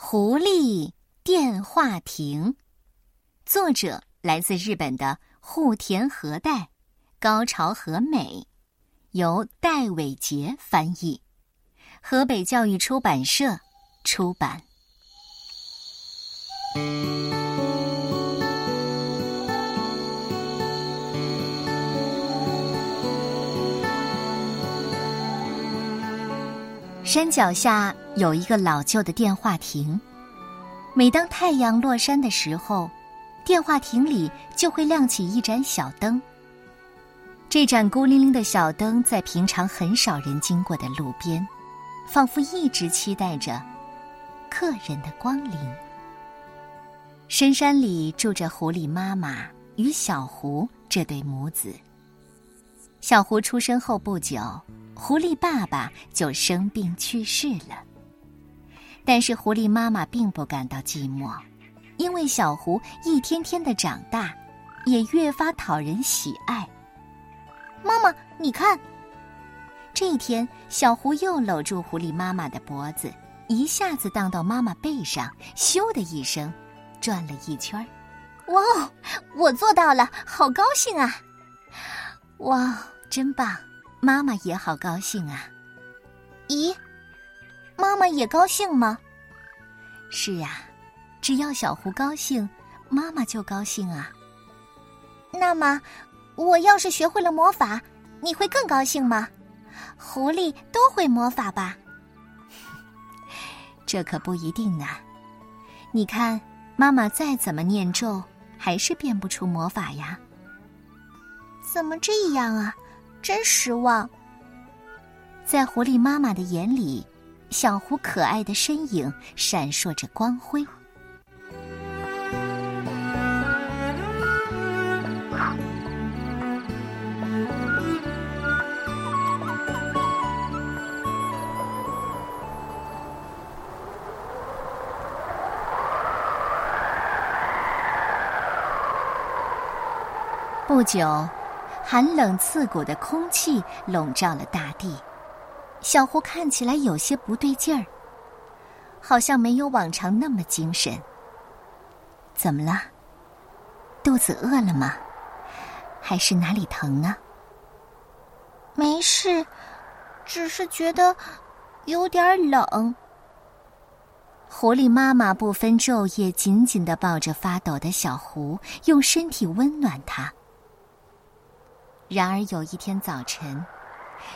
狐狸电话亭，作者来自日本的户田和代、高潮和美，由戴伟杰翻译，河北教育出版社出版。山脚下有一个老旧的电话亭，每当太阳落山的时候，电话亭里就会亮起一盏小灯。这盏孤零零的小灯在平常很少人经过的路边，仿佛一直期待着客人的光临。深山里住着狐狸妈妈与小狐这对母子。小狐出生后不久。狐狸爸爸就生病去世了，但是狐狸妈妈并不感到寂寞，因为小狐一天天的长大，也越发讨人喜爱。妈妈，你看，这一天，小狐又搂住狐狸妈妈的脖子，一下子荡到妈妈背上，咻的一声，转了一圈儿哇，我做到了，好高兴啊！哇，真棒！妈妈也好高兴啊！咦，妈妈也高兴吗？是呀，只要小狐高兴，妈妈就高兴啊。那么，我要是学会了魔法，你会更高兴吗？狐狸都会魔法吧？这可不一定呢。你看，妈妈再怎么念咒，还是变不出魔法呀。怎么这样啊？真失望。在狐狸妈妈的眼里，小狐可爱的身影闪烁着光辉。不久。寒冷刺骨的空气笼罩了大地，小狐看起来有些不对劲儿，好像没有往常那么精神。怎么了？肚子饿了吗？还是哪里疼啊？没事，只是觉得有点冷。狐狸妈妈不分昼夜，紧紧的抱着发抖的小狐，用身体温暖它。然而有一天早晨，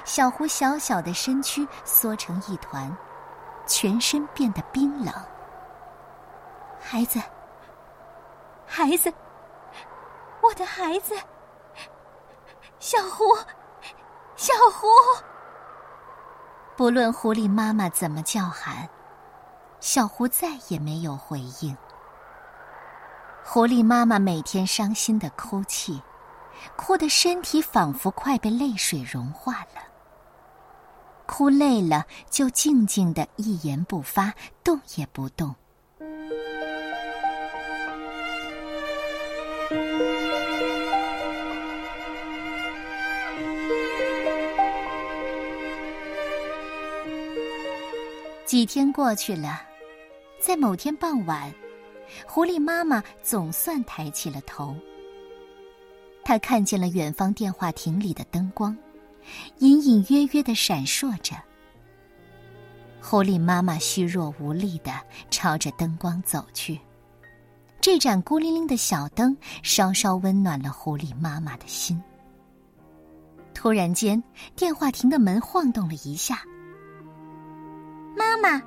小狐小小的身躯缩成一团，全身变得冰冷。孩子，孩子，我的孩子，小狐，小狐。不论狐狸妈妈怎么叫喊，小狐再也没有回应。狐狸妈妈每天伤心的哭泣。哭的身体仿佛快被泪水融化了。哭累了，就静静的一言不发，动也不动。几天过去了，在某天傍晚，狐狸妈妈总算抬起了头。他看见了远方电话亭里的灯光，隐隐约约的闪烁着。狐狸妈妈虚弱无力的朝着灯光走去，这盏孤零零的小灯稍稍温暖了狐狸妈妈的心。突然间，电话亭的门晃动了一下。妈妈！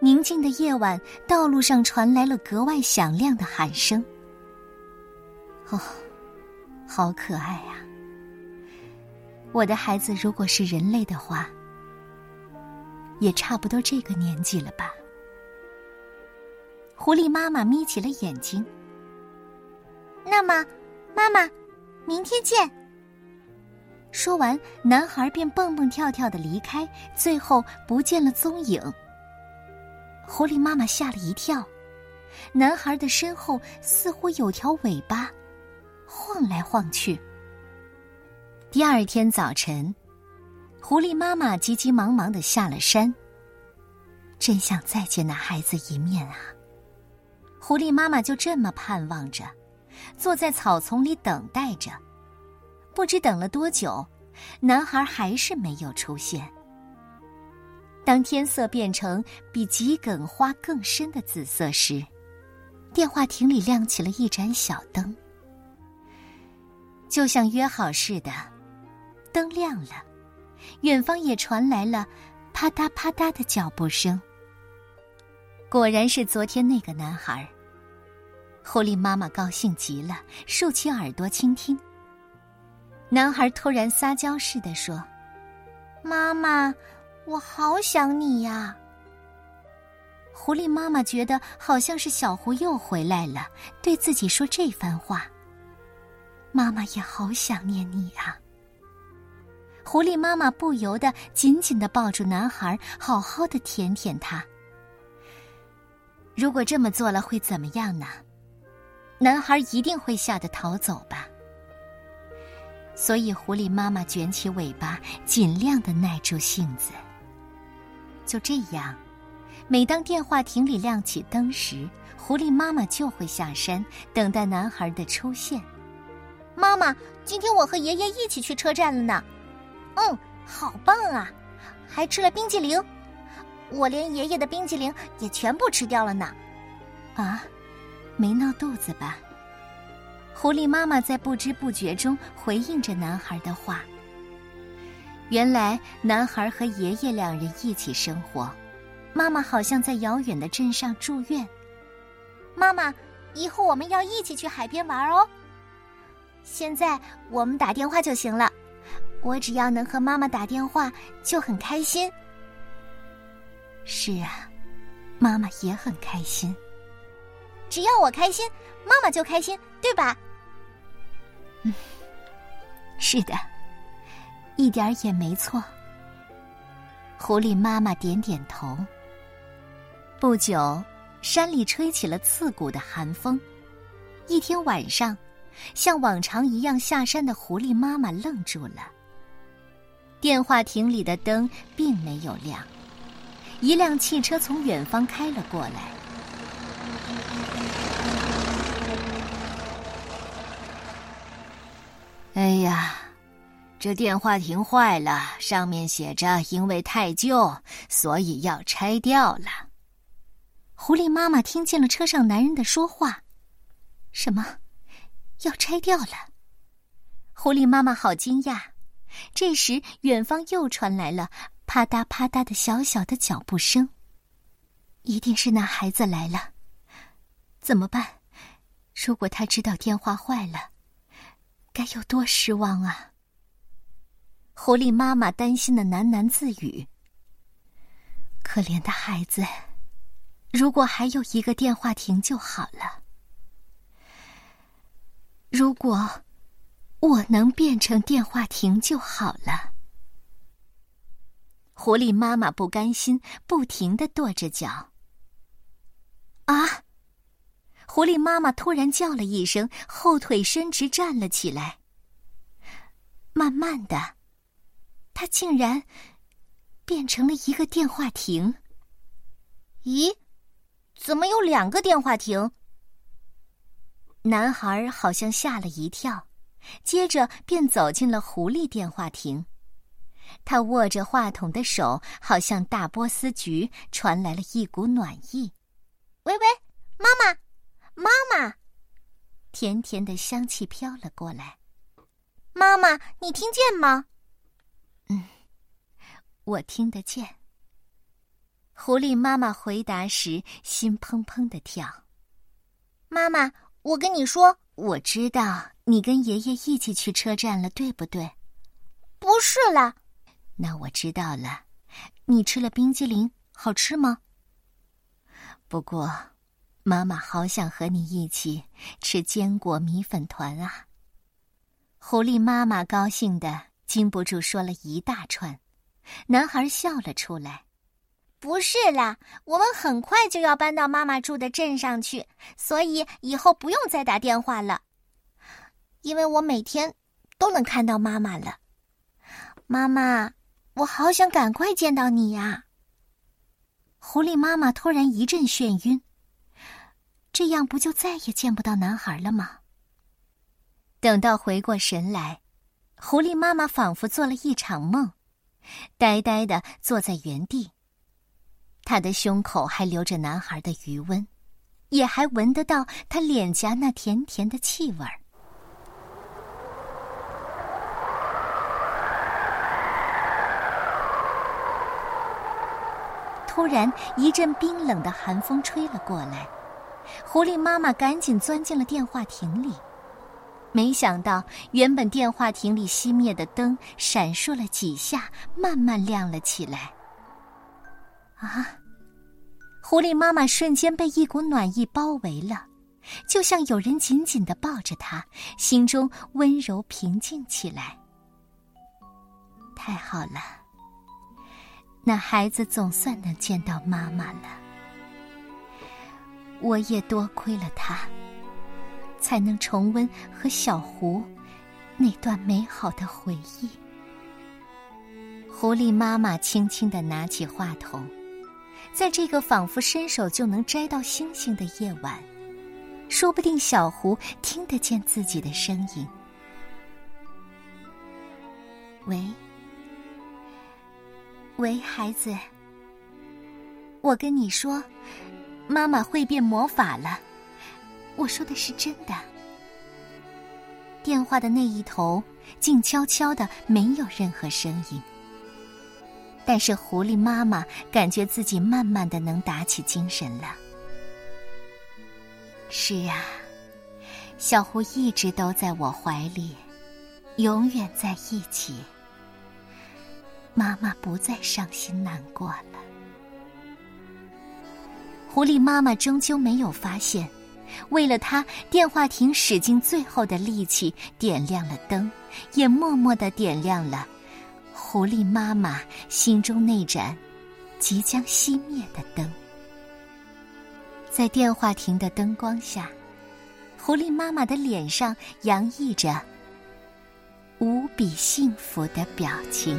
宁静的夜晚，道路上传来了格外响亮的喊声。哦，好可爱呀！我的孩子，如果是人类的话，也差不多这个年纪了吧？狐狸妈妈眯起了眼睛。那么，妈妈，明天见。说完，男孩便蹦蹦跳跳的离开，最后不见了踪影。狐狸妈妈吓了一跳，男孩的身后似乎有条尾巴。晃来晃去。第二天早晨，狐狸妈妈急急忙忙的下了山。真想再见那孩子一面啊！狐狸妈妈就这么盼望着，坐在草丛里等待着。不知等了多久，男孩还是没有出现。当天色变成比桔梗花更深的紫色时，电话亭里亮起了一盏小灯，就像约好似的，灯亮了，远方也传来了啪嗒啪嗒的脚步声。果然是昨天那个男孩。狐狸妈妈高兴极了，竖起耳朵倾听。男孩突然撒娇似的说：“妈妈，我好想你呀。”狐狸妈妈觉得好像是小狐又回来了，对自己说这番话。妈妈也好想念你啊。狐狸妈妈不由得紧紧的抱住男孩，好好的舔舔他。如果这么做了会怎么样呢？男孩一定会吓得逃走吧。所以狐狸妈妈卷起尾巴，尽量的耐住性子。就这样，每当电话亭里亮起灯时，狐狸妈妈就会下山等待男孩的出现。妈妈，今天我和爷爷一起去车站了呢。嗯，好棒啊！还吃了冰激凌。我连爷爷的冰激凌也全部吃掉了呢，啊，没闹肚子吧？狐狸妈妈在不知不觉中回应着男孩的话。原来男孩和爷爷两人一起生活，妈妈好像在遥远的镇上住院。妈妈，以后我们要一起去海边玩哦。现在我们打电话就行了，我只要能和妈妈打电话就很开心。是啊，妈妈也很开心。只要我开心，妈妈就开心，对吧？嗯，是的，一点也没错。狐狸妈妈点点头。不久，山里吹起了刺骨的寒风。一天晚上，像往常一样下山的狐狸妈妈愣住了。电话亭里的灯并没有亮。一辆汽车从远方开了过来。哎呀，这电话亭坏了，上面写着因为太旧，所以要拆掉了。狐狸妈妈听见了车上男人的说话：“什么？要拆掉了？”狐狸妈妈好惊讶。这时，远方又传来了。啪嗒啪嗒的小小的脚步声，一定是那孩子来了。怎么办？如果他知道电话坏了，该有多失望啊！狐狸妈妈担心的喃喃自语：“可怜的孩子，如果还有一个电话亭就好了。如果我能变成电话亭就好了。”狐狸妈妈不甘心，不停的跺着脚。啊！狐狸妈妈突然叫了一声，后腿伸直站了起来。慢慢的，它竟然变成了一个电话亭。咦，怎么有两个电话亭？男孩好像吓了一跳，接着便走进了狐狸电话亭。他握着话筒的手，好像大波斯菊，传来了一股暖意。喂喂，妈妈，妈妈！甜甜的香气飘了过来。妈妈，你听见吗？嗯，我听得见。狐狸妈妈回答时，心砰砰的跳。妈妈，我跟你说，我知道你跟爷爷一起去车站了，对不对？不是啦。那我知道了，你吃了冰激凌，好吃吗？不过，妈妈好想和你一起吃坚果米粉团啊！狐狸妈妈高兴的禁不住说了一大串，男孩笑了出来。不是啦，我们很快就要搬到妈妈住的镇上去，所以以后不用再打电话了，因为我每天都能看到妈妈了，妈妈。我好想赶快见到你呀！狐狸妈妈突然一阵眩晕。这样不就再也见不到男孩了吗？等到回过神来，狐狸妈妈仿佛做了一场梦，呆呆的坐在原地。她的胸口还留着男孩的余温，也还闻得到他脸颊那甜甜的气味儿。突然，一阵冰冷的寒风吹了过来。狐狸妈妈赶紧钻进了电话亭里，没想到原本电话亭里熄灭的灯闪烁了几下，慢慢亮了起来。啊！狐狸妈妈瞬间被一股暖意包围了，就像有人紧紧的抱着她，心中温柔平静起来。太好了，那孩子总算能见到妈妈了。我也多亏了他，才能重温和小胡那段美好的回忆。狐狸妈妈轻轻的拿起话筒，在这个仿佛伸手就能摘到星星的夜晚，说不定小胡听得见自己的声音。喂，喂，孩子，我跟你说。妈妈会变魔法了，我说的是真的。电话的那一头静悄悄的，没有任何声音。但是狐狸妈妈感觉自己慢慢的能打起精神了。是啊，小狐一直都在我怀里，永远在一起。妈妈不再伤心难过了。狐狸妈妈终究没有发现，为了他，电话亭使尽最后的力气点亮了灯，也默默的点亮了狐狸妈妈心中那盏即将熄灭的灯。在电话亭的灯光下，狐狸妈妈的脸上洋溢着无比幸福的表情。